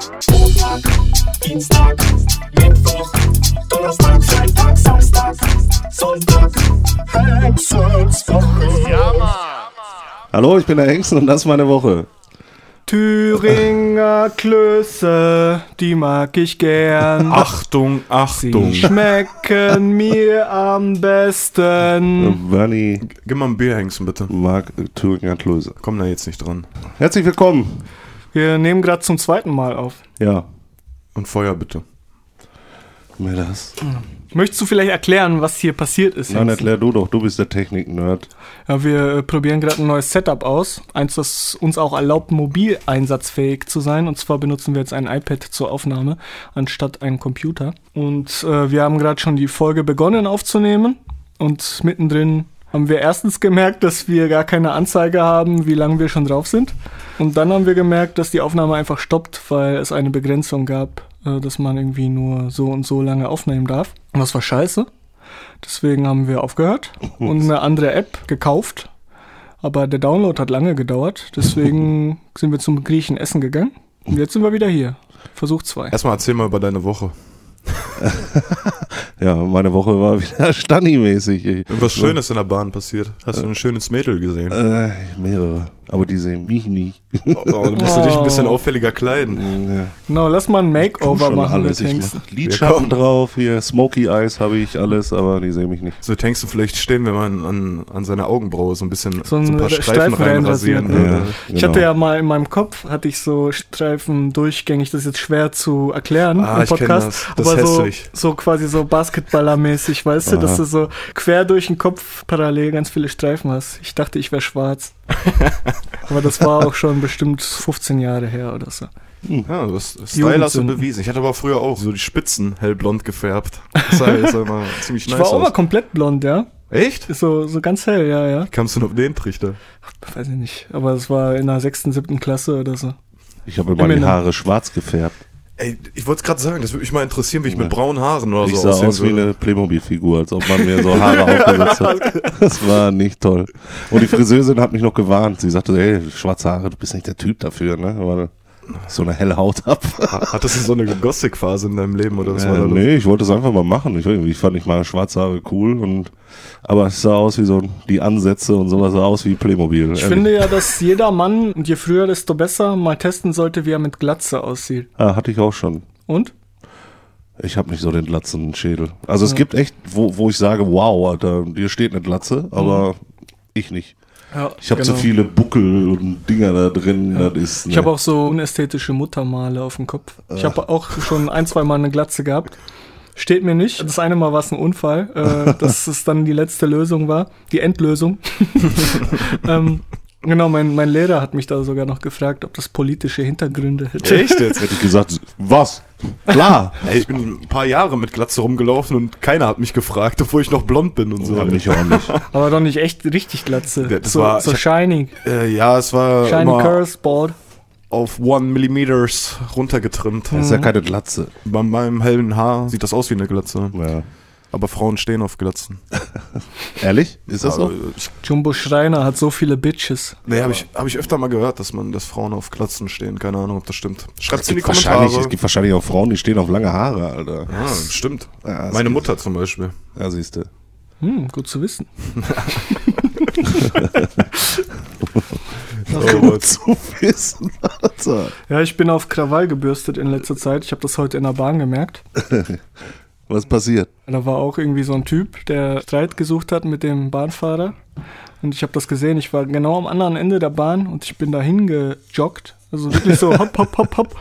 Montag, Dienstag, Mittwoch, Donnerstag, Freitag, Samstag, Sonntag, Hexenswoche. Ja, Mann. Hallo, ich bin der Hengst und das ist meine Woche. Thüringer Klöße, die mag ich gern. Achtung, Achtung. Sie schmecken mir am besten. Bernie Gib mal ein Bier, Hengsten, bitte. mag Thüringer Klöße. Komm da jetzt nicht dran. Herzlich willkommen. Wir nehmen gerade zum zweiten Mal auf. Ja, Und Feuer bitte. mir das. Möchtest du vielleicht erklären, was hier passiert ist? Nein, erklär du doch, du bist der Technik-Nerd. Ja, wir äh, probieren gerade ein neues Setup aus. Eins, das uns auch erlaubt, mobil einsatzfähig zu sein. Und zwar benutzen wir jetzt ein iPad zur Aufnahme anstatt einen Computer. Und äh, wir haben gerade schon die Folge begonnen aufzunehmen. Und mittendrin haben wir erstens gemerkt, dass wir gar keine Anzeige haben, wie lange wir schon drauf sind. Und dann haben wir gemerkt, dass die Aufnahme einfach stoppt, weil es eine Begrenzung gab, äh, dass man irgendwie nur so und so lange aufnehmen darf. Und das war scheiße. Deswegen haben wir aufgehört und eine andere App gekauft. Aber der Download hat lange gedauert. Deswegen sind wir zum Griechen essen gegangen. Und jetzt sind wir wieder hier. Versuch zwei. Erstmal erzähl mal über deine Woche. Ja, meine Woche war wieder Stanni-mäßig. Ich- Irgendwas Schönes in der Bahn passiert. Hast du ein schönes Mädel gesehen? Äh, mehrere. Aber die sehen mich nicht. Oh, du musst du dich ein bisschen auffälliger kleiden. Ja, Genau, lass mal ein Makeover machen alles. Ich mach Lidschatten Ja, drauf, hier Smoky Eyes habe ich alles, aber die sehen mich nicht. So Hengsten vielleicht stehen, wenn man an, an seine Augenbraue so ein bisschen So so, ein ein paar Streifen Streifen reinrasieren reinrasieren, würde. Ich genau. hatte ja mal in meinem Kopf, hatte ich so Streifen durchgängig, das ist jetzt schwer zu erklären Ah, im ich Podcast. das. Das ist aber so, so quasi so Basketballermäßig, weißt du, dass Aha. du so quer durch den Kopf parallel ganz viele Streifen hast. Ich dachte, ich wäre schwarz. Aber das war auch schon bestimmt 15 Jahre her oder so. Ja, du hast Style hast du bewiesen. Ich hatte aber früher auch so die Spitzen hellblond gefärbt. Das sah jetzt immer ziemlich Ich nice war auch mal aus. komplett blond, ja. Echt? Ist so, so ganz hell, ja, ja. Wie kamst du denn auf den Trichter? Weiß ich nicht. Aber es war in der sechsten, siebten Klasse oder so. Ich habe mal die. Haare schwarz gefärbt. Ey, ich wollte es gerade sagen, das würde mich mal interessieren, wie ich mit braunen Haaren oder Ich so sah aussehen aus wie eine Playmobil-Figur, als ob man mir so Haare aufgesetzt hat. Das war nicht toll. Und die Friseurin hat mich noch gewarnt. Sie sagte, hey, schwarze Haare, du bist nicht der Typ dafür, ne? Weil so eine helle Haut hab. Hattest du so eine Gothic-Phase in deinem Leben oder was war Äh, da los? nee, ich wollte es einfach mal machen. Ich, ich fand ich mal schwarze Haare cool und aber es sah aus wie so die Ansätze und sowas sah aus wie Playmobil. Ich ehrlich. finde ja, dass jeder Mann, und je früher, desto besser, mal testen sollte, wie er mit Glatze aussieht. ah, hatte ich auch schon. Und? Ich habe nicht so den Glatzen-Schädel. Also es gibt echt, wo, wo ich sage, wow, Alter, dir steht eine Glatze, aber ich nicht. Ja, Ich habe zu viele Buckel und Dinger da drin. Das ist, Ich habe auch so unästhetische Muttermale auf dem Kopf. Ich habe auch schon ein, zwei Mal eine Glatze gehabt. Steht mir nicht. Das eine Mal war es ein Unfall, äh, dass es dann die letzte Lösung war, die Endlösung. ähm, genau, mein, mein Lehrer hat mich da sogar noch gefragt, ob das politische Hintergründe hätte. Echt jetzt? hätte ich gesagt, was? Klar. Ey, ich bin ein paar Jahre mit Glatze rumgelaufen und keiner hat mich gefragt, obwohl ich noch blond bin und so. Ja, mich auch nicht. Aber doch nicht echt richtig Glatze. Ja, das so war- so ich shiny. Äh, ja, es war Shiny immer Curse Bald. auf one Millimeters runtergetrimmt. Das ist ja keine Glatze. Bei meinem hellen Haar sieht das aus wie eine Glatze. Ja. Aber Frauen stehen auf Glatzen. Ehrlich? Ist das so? Ich, Jumbo Schreiner hat so viele Bitches. nee, habe ich, hab ich öfter mal gehört, dass man, dass Frauen auf Glatzen stehen. Keine Ahnung, ob das stimmt. Schreibt's in die Kommentare. es gibt wahrscheinlich auch Frauen, die stehen auf lange Haare, Alter. Ja, stimmt. Ja, Meine Mutter zum Beispiel. Ja, siehst du. Hm, gut zu wissen. Gut zu wissen, Alter. Ja, ich bin auf Krawall gebürstet in letzter Zeit. Ich habe das heute in der Bahn gemerkt. Was passiert? Da war auch irgendwie so ein Typ, der Streit gesucht hat mit dem Bahnfahrer. Und ich habe das gesehen. Ich war genau am anderen Ende der Bahn und ich bin dahin gejoggt. Also wirklich so hopp, hopp, hopp, hopp.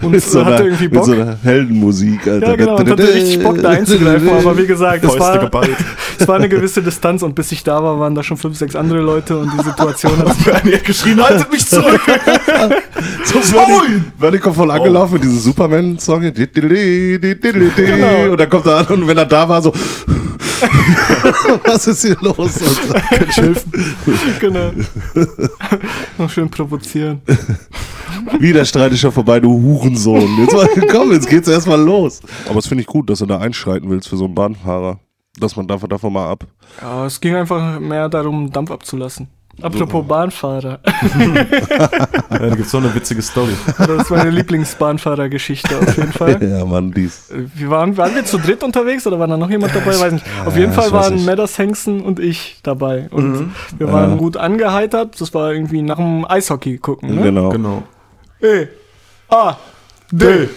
Und Mit so, hatte einer, irgendwie mit Bock. so einer Heldenmusik, Alter. ja, genau, und hatte richtig Bock da einzugreifen. Aber wie gesagt, es war, es war eine gewisse Distanz und bis ich da war, waren da schon fünf, sechs andere Leute und die Situation hat Bernie hat geschrien, haltet mich zurück! So Bernie kommt voll angelaufen mit diesem Superman-Song. Und dann kommt er an und wenn er da war, so. Was ist hier los? Kann ich helfen? genau. Noch schön provozieren. Wieder Streit ist schon vorbei, du Hurensohn. Jetzt mal, komm, jetzt geht's erstmal los. Aber das finde ich gut, dass du da einschreiten willst für so einen Bahnfahrer. Dass man davon, davon mal ab. Ja, es ging einfach mehr darum, Dampf abzulassen. Apropos Bahnfahrer. Ja, da gibt's noch eine witzige Story. Das ist meine Lieblingsbahnfahrergeschichte auf jeden Fall. Ja, Mann, dies. Wir waren, waren wir zu dritt unterwegs oder war da noch jemand dabei? Weiß nicht. Auf jeden Fall waren. Medders Hengsten und ich dabei. Und Mhm. wir waren Ja. gut angeheitert. Das war irgendwie nach dem Eishockey gucken. Ne? Genau. Genau. E, A, D.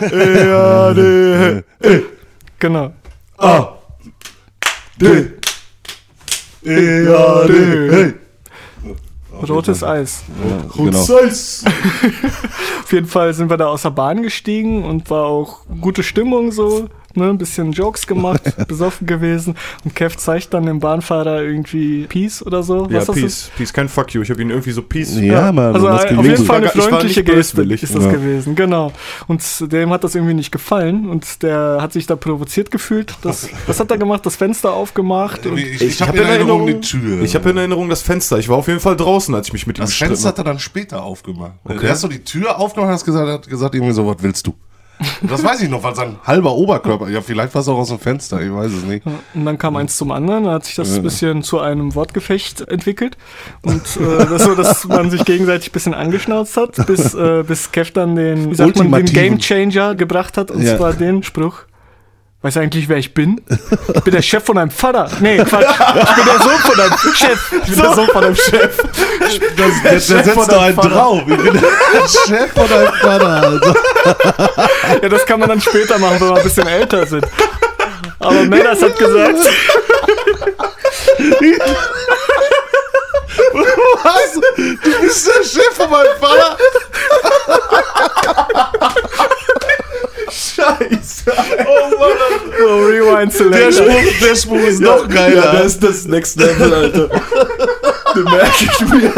E, A, D, Genau. A, D. E, A, D, hey. Rotes Eis. Ja, genau. Eis. Auf jeden Fall sind wir da aus der Bahn gestiegen und war auch gute Stimmung so. Ne, ein bisschen Jokes gemacht, besoffen gewesen. Und Kev zeigt dann dem Bahnfahrer irgendwie Peace oder so. Ja, Was das Peace. ist. Peace, kein Fuck you. Ich habe ihn irgendwie so Peace. Ja, Mann, Also das auf jeden. Fall eine freundliche Geste ist das Ja. gewesen, genau. Und dem hat das irgendwie nicht gefallen und der hat sich da provoziert gefühlt. Das, was hat er gemacht? Das Fenster aufgemacht. Und Ich, Ich ich habe hab in in Erinnerung die Erinnerung- Tür. Ich habe in Erinnerung das Fenster. Ich war auf jeden Fall draußen, als ich mich mit ihm das Fenster hat er dann später aufgemacht. Er hat so die Tür aufgemacht und hat gesagt, hat gesagt irgendwie so, was willst du? Das weiß ich noch, weil sein halber Oberkörper, ja, vielleicht war es auch aus dem Fenster, ich weiß es nicht. Und dann kam eins zum anderen, dann hat sich das ein bisschen zu einem Wortgefecht entwickelt. Und äh, das so, dass man sich gegenseitig ein bisschen angeschnauzt hat, bis, äh, bis Kev dann den, wie sagt man, den. Game Changer gebracht hat, und Ja. zwar den Spruch. Weißt du eigentlich, wer ich bin? Ich bin der Chef von deinem Vater. Nee, Quatsch. Ich bin der Sohn von deinem Chef. Ich bin der Sohn von deinem Chef. Das, der, der setzt doch einen drauf. Ich bin der Chef von deinem Vater, also. Ja, das kann man dann später machen, wenn wir ein bisschen älter sind. Aber Menas hat gesagt, Was? Du bist der Chef von meinem Vater? Scheiße. so Rewind Der Selector. Spruch, der Spruch ist noch geiler. Ja, das ist das Next Level, Alter. Den merke ich mir.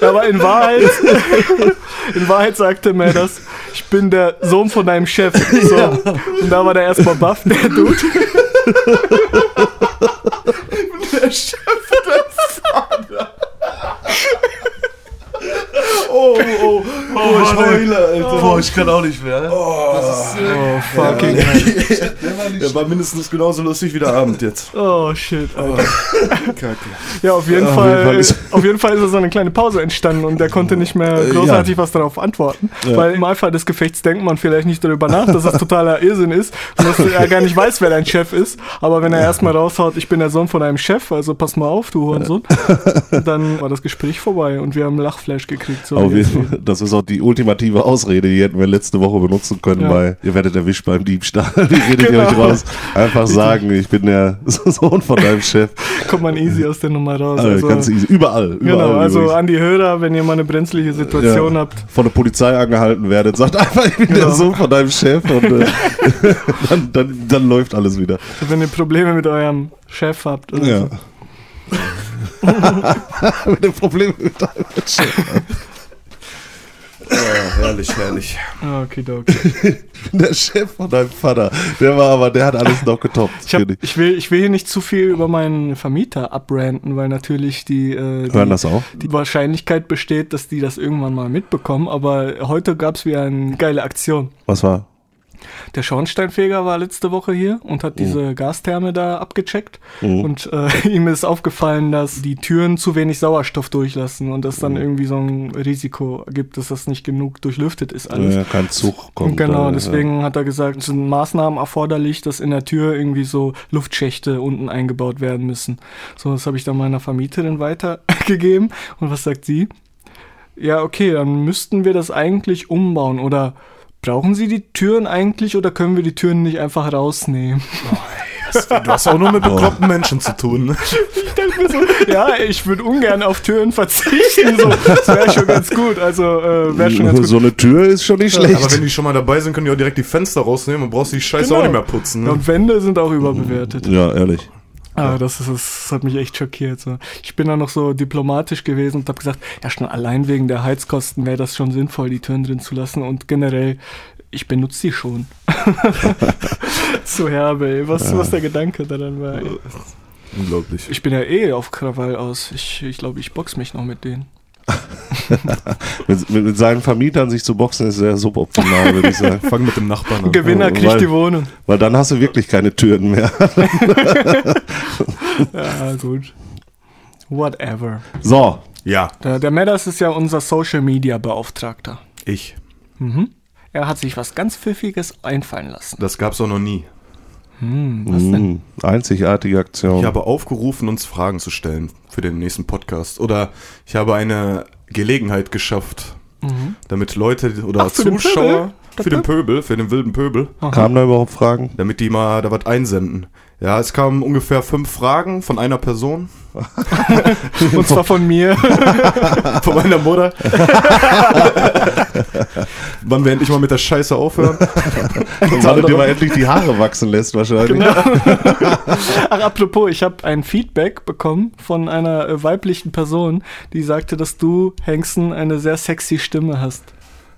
Aber in Wahrheit, in Wahrheit sagte mir das, ich bin der Sohn von deinem Chef. So. Und da war der erstmal baff, der Dude. Der Chef der Vater. Oh, oh, oh, ich heule, Alter. Boah, ich kann auch nicht mehr. Oh, fucking hell. Der war mindestens genauso lustig wie der Abend jetzt. Oh, shit, Alter. Kacke. Ja, auf jeden, Auf Fall, ist- auf jeden Fall ist so eine kleine Pause entstanden und der konnte nicht mehr Äh, großartig was darauf antworten. Weil im Eifer des Gefechts denkt man vielleicht nicht darüber nach, dass das totaler Irrsinn ist und dass er gar nicht weiß, wer dein Chef ist. Aber wenn er erstmal raushaut, ich bin der Sohn von einem Chef, also pass mal auf, du Hurensohn, dann war das Gespräch vorbei und wir haben Lachflash gekriegt. So Auf jeden Fall, das ist auch die ultimative Ausrede, die hätten wir letzte Woche benutzen können, Ja. Weil ihr werdet erwischt beim Diebstahl. Wie redet ihr Genau. euch raus? Einfach sagen, ich bin der Sohn von deinem Chef. kommt man easy aus der Nummer raus. Also, Also, ganz easy. Überall. überall genau, also übrigens. an die Hörer, wenn ihr mal eine brenzliche Situation Ja. habt, von der Polizei angehalten werdet, sagt einfach, ich bin Genau. der Sohn von deinem Chef und äh, dann, dann, dann läuft alles wieder. wenn ihr Probleme mit eurem Chef habt. Oder Ja. so. mit dem Problem mit deinem Chef. Oh, herrlich, herrlich. Okay, okay. Der Chef von deinem Vater. Der war aber, der hat alles noch getoppt. Ich, hab, ich. will, ich will hier nicht zu viel über meinen Vermieter abranten, weil natürlich die, äh, Hören die, das auch? die Wahrscheinlichkeit besteht, dass die das irgendwann mal mitbekommen. Aber heute gab es wieder eine geile Aktion. Was war? Der Schornsteinfeger war letzte Woche hier und hat diese Gastherme da abgecheckt. Mhm. Und äh, ihm ist aufgefallen, dass die Türen zu wenig Sauerstoff durchlassen und das dann irgendwie so ein Risiko gibt, dass das nicht genug durchlüftet ist alles. Ja, kein Zug kommt. Und genau, deswegen hat er gesagt, es sind Maßnahmen erforderlich, dass in der Tür irgendwie so Luftschächte unten eingebaut werden müssen. So, das habe ich dann meiner Vermieterin weitergegeben. Und was sagt sie? Ja, okay, dann müssten wir das eigentlich umbauen. Oder brauchen Sie die Türen eigentlich oder können wir die Türen nicht einfach rausnehmen? Du hast auch nur mit bekloppten Menschen zu tun. ne? Ich dachte mir so, ja, ich würde ungern auf Türen verzichten. So, das wäre schon ganz gut. Also, äh, wäre schon ganz gut. So eine Tür ist schon nicht schlecht. Aber wenn die schon mal dabei sind, können die auch direkt die Fenster rausnehmen und brauchst die Scheiße Genau. auch nicht mehr putzen. Ne? Und Wände sind auch überbewertet. ja, ehrlich. Ah, das, ist, das hat mich echt schockiert. So. Ich bin da noch so diplomatisch gewesen und habe gesagt, ja schon allein wegen der Heizkosten wäre das schon sinnvoll, die Türen drin zu lassen. Und generell, ich benutze die schon. so herbe, ey. Was, was der Gedanke daran war. Ey. Unglaublich. Ich bin ja eh auf Krawall aus. Ich glaube, ich, glaub, ich box mich noch mit denen. mit, mit, seinen Vermietern sich zu boxen ist sehr suboptimal, würde ich sagen. Fang mit dem Nachbarn an. Gewinner kriegt weil- die Wohnung. Weil dann hast du wirklich keine Türen mehr. Ja, gut. Whatever. So, Ja, Der, der Medders ist ja unser Social Media Beauftragter. ich. Er hat sich was ganz Pfiffiges einfallen lassen. Das gab's auch noch nie. Was denn? mh, einzigartige Aktion. Ich habe aufgerufen, uns Fragen zu stellen für den nächsten Podcast. Oder ich habe eine Gelegenheit geschafft, damit Leute oder Ach, Zuschauer, für den Pöbel, für den wilden Pöbel, Kamen da überhaupt Fragen? damit die mal da was einsenden. Ja, es kamen ungefähr fünf Fragen von einer Person, Und zwar von mir. von meiner Mutter. Wann wir endlich mal mit der Scheiße aufhören? Weil du dir mal endlich die Haare wachsen lässt wahrscheinlich. Genau. Ach, apropos, ich habe ein Feedback bekommen von einer äh, weiblichen Person, die sagte, dass du, Hengsten, eine sehr sexy Stimme hast.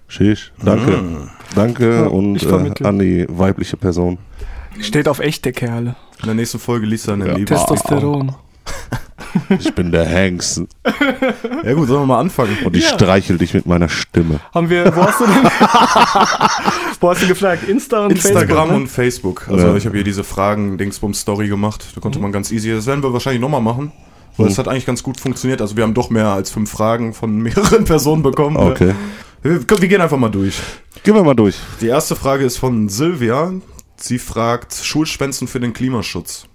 Schisch, danke. Danke Ja, und ich äh, vermittle. an die weibliche Person. Steht auf echte Kerle. In der nächsten Folge liest er eine Ja. Liebe. Testosteron. Ich bin der Hengst Ja gut, sollen wir mal anfangen? und ich Ja. streichel dich mit meiner Stimme. Haben wir, wo hast du denn? wo hast du gefragt? Insta und Instagram Facebook? ne? und Facebook. Also Ja. ich habe hier diese Fragen Dingsbums Story gemacht. Da konnte man ganz easy. Das werden wir wahrscheinlich nochmal machen. Weil es hat eigentlich ganz gut funktioniert. Also wir haben doch mehr als fünf Fragen von mehreren Personen bekommen. Okay. Wir, wir gehen einfach mal durch. Gehen wir mal durch. Die erste Frage ist von Silvia. Sie fragt Schulschwänzen für den Klimaschutz.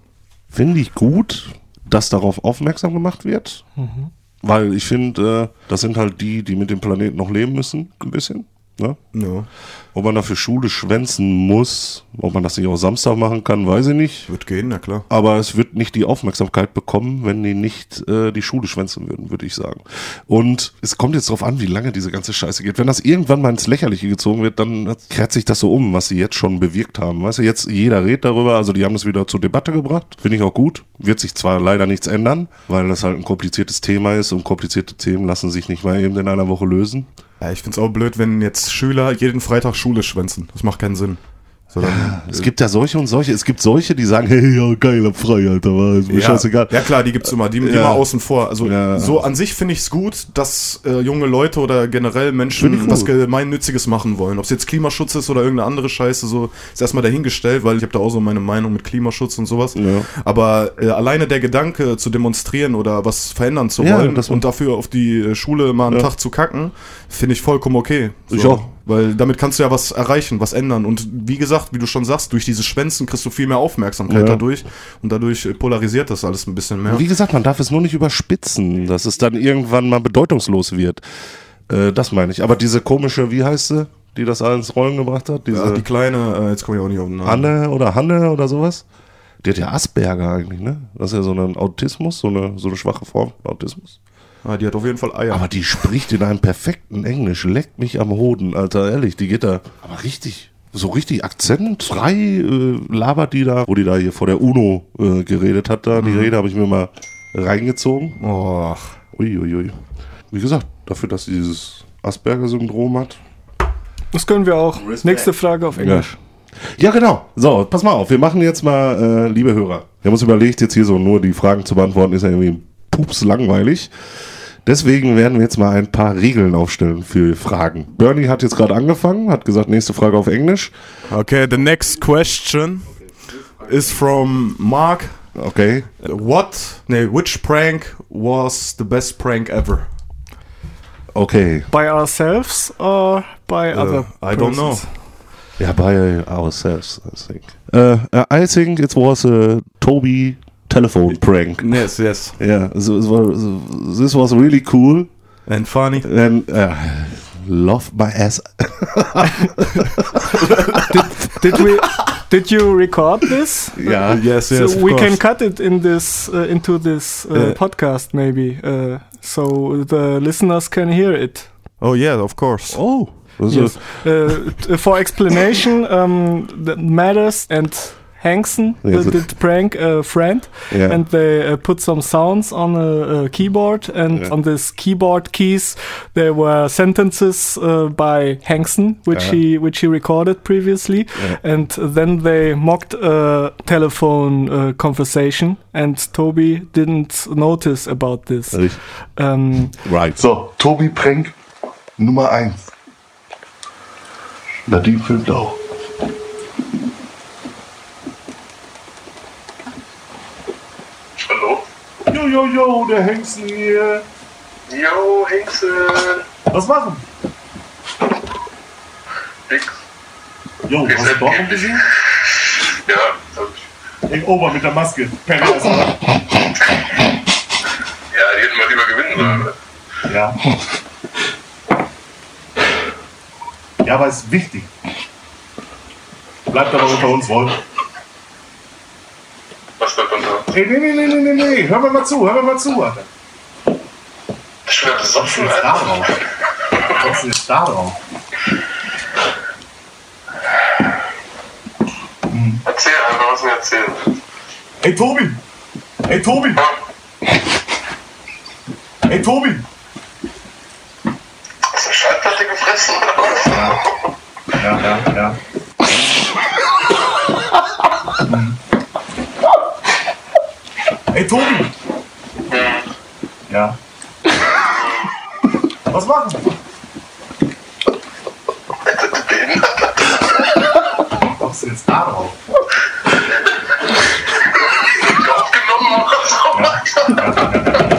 Finde ich gut, dass darauf aufmerksam gemacht wird. Weil ich finde, äh, das sind halt die, die mit dem Planeten noch leben müssen, ein bisschen. Ne? Ja, Ob man dafür Schule schwänzen muss, ob man das nicht auch Samstag machen kann, weiß ich nicht. wird gehen, na klar. Aber es wird nicht die Aufmerksamkeit bekommen, wenn die nicht äh, die Schule schwänzen würden, würde ich sagen. Und es kommt jetzt darauf an, wie lange diese ganze Scheiße geht. Wenn das irgendwann mal ins Lächerliche gezogen wird, dann kehrt sich das so um, was sie jetzt schon bewirkt haben. Weißt du, jetzt jeder redet darüber, also die haben es wieder zur Debatte gebracht. Finde ich auch gut. Wird sich zwar leider nichts ändern, weil das halt ein kompliziertes Thema ist und komplizierte Themen lassen sich nicht mal eben in einer Woche lösen. Ja, ich find's auch blöd, wenn jetzt Schüler jeden Freitag Schule schwänzen. Das macht keinen Sinn. Sondern, Es gibt ja solche und solche. Es gibt solche, die sagen, hey, ja, geil, hab frei, Alter, war ist mir ja, scheißegal. ja klar, die gibt's immer, die, die Ja. mal außen vor. Also Ja. so an sich finde ich es gut, dass äh, junge Leute oder generell Menschen was. Gemeinnütziges machen wollen. Ob es jetzt Klimaschutz ist oder irgendeine andere Scheiße, so ist erstmal dahingestellt, weil ich habe da auch so meine Meinung mit Klimaschutz und sowas. Aber äh, alleine der Gedanke zu demonstrieren oder was verändern zu wollen und dafür auf die äh, Schule mal einen. Tag zu kacken, finde ich vollkommen okay. Ich auch. Weil damit kannst du ja was erreichen, was ändern. Und wie gesagt, wie du schon sagst, durch diese Schwänzen kriegst du viel mehr Aufmerksamkeit Ja. dadurch. Und dadurch äh, polarisiert das alles ein bisschen mehr. Wie gesagt, man darf es nur nicht überspitzen, dass es dann irgendwann mal bedeutungslos wird. Äh, das meine ich. Aber diese komische, wie heißt sie, die das alles ins Rollen gebracht hat? Diese Ach, die kleine, äh, jetzt komme ich auch nicht auf den Namen. Anne oder Hanne oder sowas? Die hat ja Asperger eigentlich, ne? Das ist ja so ein Autismus, so eine, so eine schwache Form von Autismus. Ah, die hat auf jeden Fall Eier. Aber die spricht in einem perfekten Englisch, leckt mich am Hoden, Alter, ehrlich, die geht da, aber richtig, so richtig akzentfrei äh, labert die da, wo die da hier vor der UNO äh, geredet hat, da, die Rede habe ich mir mal reingezogen. Och. Uiuiui. Wie gesagt, dafür, dass sie dieses Asperger-Syndrom hat. Das können wir auch. Respekt. Nächste Frage auf Englisch. Ja, genau. So, pass mal auf. Wir machen jetzt mal, äh, liebe Hörer. Wir haben uns überlegt, jetzt hier so nur die Fragen zu beantworten, ist ja irgendwie pups langweilig. Deswegen werden wir jetzt mal ein paar Regeln aufstellen für Fragen. Bernie hat jetzt gerade angefangen, hat gesagt, nächste Frage auf Englisch. Okay, the next question is from Mark. Okay. What, nee, which prank was the best prank ever? Okay. By ourselves or by other I don't know. Yeah, by ourselves, I think. Uh, uh, I think it was a Toby telephone prank. Yes, yes. Yeah, so, so, so, this was really cool. And funny. And uh, love my ass. Did we? Did you record this? yeah. Yes, yes. so of we course. can cut it in this uh, into this uh, Uh, podcast maybe, uh, so the listeners can hear it. Oh yeah, of course. Oh. Yes. Uh, for explanation, um, the Matters and Hankson Yeah, uh, did prank a friend, Yeah. and they uh, put some sounds on a, a keyboard, and Yeah. on this keyboard keys there were sentences uh, by Hankson, which Yeah. he which he recorded previously, Yeah. and then they mocked a telephone uh, conversation, and Toby didn't notice about this. Um, Right. So, Toby Prank Nummer 1. Nadine filmt auch. Jo, jo, jo, der Hengsten hier. Yo, Hengsen. Was machen? Nix. Jo, hast du Dortmund gesehen? Ja, hab ich. Ey, Ober mit der Maske. Penner ist er. Ja, die hätten mal lieber gewinnen sollen. Ja. Ja, aber es ist wichtig. Bleibt aber unter uns, Wolf. Was bleibt unter? Ey, nee, nee, nee, nee, nee, nee. Hör mir mal zu, hör mir mal zu, Alter. Ich bin besoffen, da Alter. drauf? Was ist da drauf? Erzähl einfach, was mir erzählen. Ey, Tobi! Ey, Tobi! Ey, Tobi! Hast du eine Schallplatte gefressen oder was? Ja, ja, ja. Ey, Tobi! Ja. Was machen? Du behindert. Was ist jetzt da drauf? Aufgenommen oder so.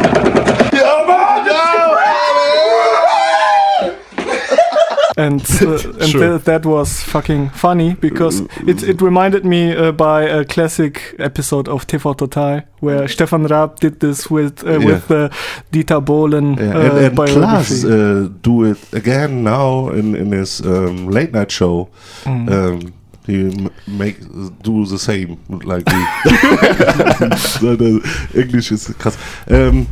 And uh, and Sure. th- that was fucking funny because it it reminded me uh, by a classic episode of TV Total where Stefan Raab did this with uh, with the Dieter Bohlen Yeah, uh, and, and. Klaas uh, do it again now in, in his um, late night show. Um, he make do the same like the, so the English is krass. Um,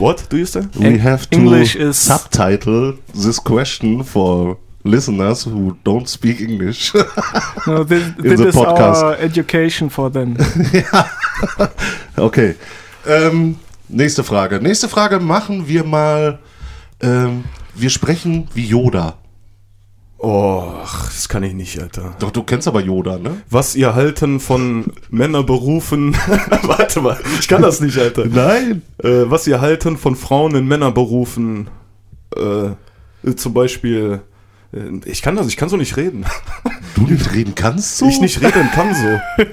What do you say? we have to English is- subtitle this question for listeners who don't speak English. no, this, in this the is podcast. our education for them. okay. Ähm, nächste Frage. Nächste Frage machen wir mal. Ähm, wir sprechen wie Yoda. Oh, ach, das kann ich nicht, Alter. Doch, du kennst aber Yoda, ne? Was ihr halten von Männerberufen. Warte mal, ich kann das nicht, Alter. Nein. Äh, was ihr halten von Frauen in Männerberufen. Äh, zum Beispiel. Äh, Ich kann das, ich kann so nicht reden. Du nicht reden kannst so? Ich nicht reden kann so.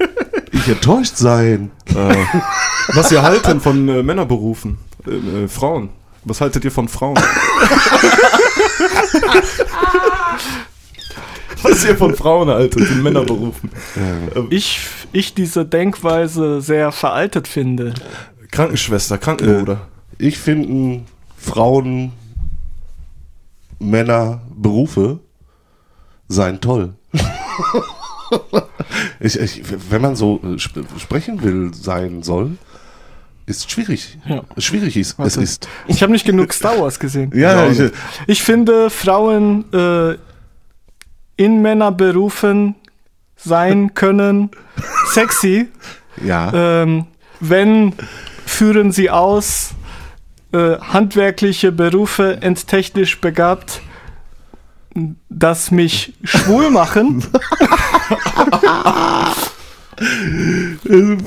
Ich enttäuscht sein. Äh, was ihr halten von äh, Männerberufen? Äh, äh, Frauen. Was haltet ihr von Frauen? was ihr von Frauen haltet in Männerberufen? Ich ich diese Denkweise sehr veraltet finde. Krankenschwester, Krankenbruder. Ich finde Frauen, Männer, Berufe seien toll. ich, ich, wenn man so äh, sp sprechen will, sein soll, ist schwierig. Ja. Schwierig ist, es ist. Ich habe nicht genug Star Wars gesehen. Ja, ich, Ich finde Frauen äh, in Männerberufen sein können sexy, ja. ähm, wenn führen sie aus äh, handwerkliche Berufe enttechnisch begabt, das mich schwul machen.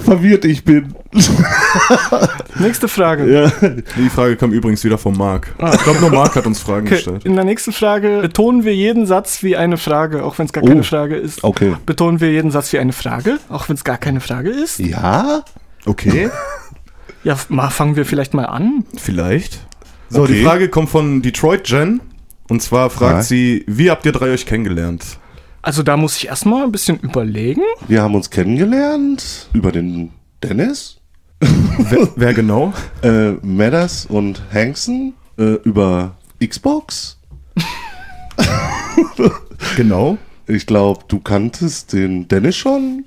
Verwirrt ich bin. Nächste Frage. Ja. Die Frage kam übrigens wieder von Marc. Ich glaube, nur Marc hat uns Fragen Okay, gestellt. in der nächsten Frage betonen wir jeden Satz wie eine Frage, auch wenn es gar Oh. keine Frage ist. Okay. Betonen wir jeden Satz wie eine Frage, auch wenn es gar keine Frage ist. Ja? Okay, Ja, mal fangen wir vielleicht mal an. vielleicht. So, Okay. die Frage kommt von Detroit Jen. Und zwar fragt Ja. sie, wie habt ihr drei euch kennengelernt? Also da muss ich erstmal ein bisschen überlegen. Wir haben uns kennengelernt über den Dennis, wer, wer genau? äh, Madders und Hankson äh, über Xbox. Genau. Ich glaube, du kanntest den Dennis schon.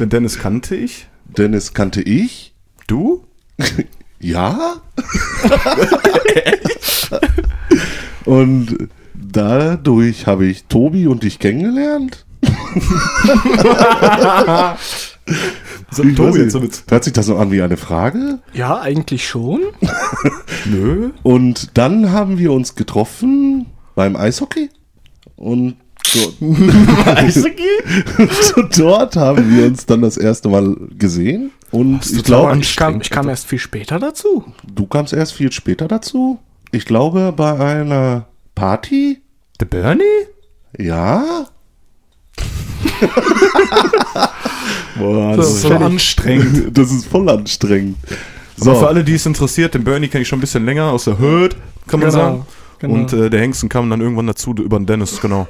Den Dennis kannte ich. Dennis kannte ich. Du? Ja. und dadurch habe ich Tobi und dich kennengelernt. So, Tobi, nicht. Hört sich das so an wie eine Frage? Ja, eigentlich schon. Nö. Und dann haben wir uns getroffen beim Eishockey. Und dort, und dort haben wir uns dann das erste Mal gesehen. Und ich glaube, Ich kam, ich kam erst viel später dazu. du kamst erst viel später dazu. Ich glaube, bei einer Party. Der Bernie? Ja. Boah, das ist so anstrengend. Das ist voll anstrengend. So. für alle, die es interessiert, den Bernie kenne ich schon ein bisschen länger aus der Hood, kann man Genau, sagen. genau. Und äh, der Hengsten kam dann irgendwann dazu über den Dennis, genau.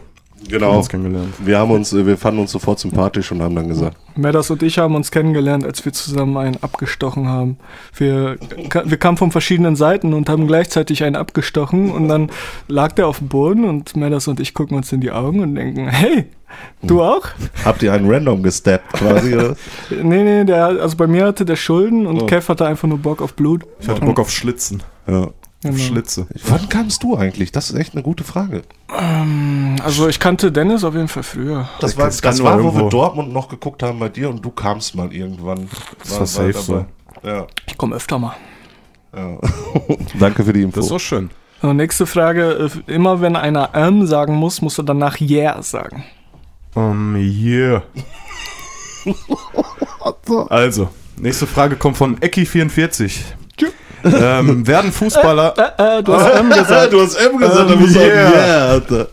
Genau. uns kennengelernt. Wir haben uns, äh, wir fanden uns sofort sympathisch und haben dann gesagt, Medas und ich haben uns kennengelernt, als wir zusammen einen abgestochen haben. Wir, wir kamen von verschiedenen Seiten und haben gleichzeitig einen abgestochen und dann lag der auf dem Boden und Medas und ich gucken uns in die Augen und denken, hey, du auch? habt ihr einen Random gesteppt quasi? oder? Nee, nee, der, also bei mir hatte der Schulden und Oh. Kev hatte einfach nur Bock auf Blut. Ich hatte Bock auf Schlitzen. ja. Genau. Schlitze. Wann kamst du eigentlich? Das ist echt eine gute Frage. Also ich kannte Dennis auf jeden Fall früher. Das Das war, das nur war wo wir. Dortmund noch geguckt haben bei dir und du kamst mal irgendwann. Das war safe so. Ja, Ich komme öfter mal. ja. Danke für die Info. Das ist auch schön. So, nächste Frage. äh, Immer wenn einer ähm sagen muss, musst du danach yeah sagen. Um, yeah. also, nächste Frage kommt von Ecki44. Ähm, werden Fußballer, Äh, äh, du hast ähm gesagt. du hast M gesagt, Ähm, so, yeah. yeah, Alter.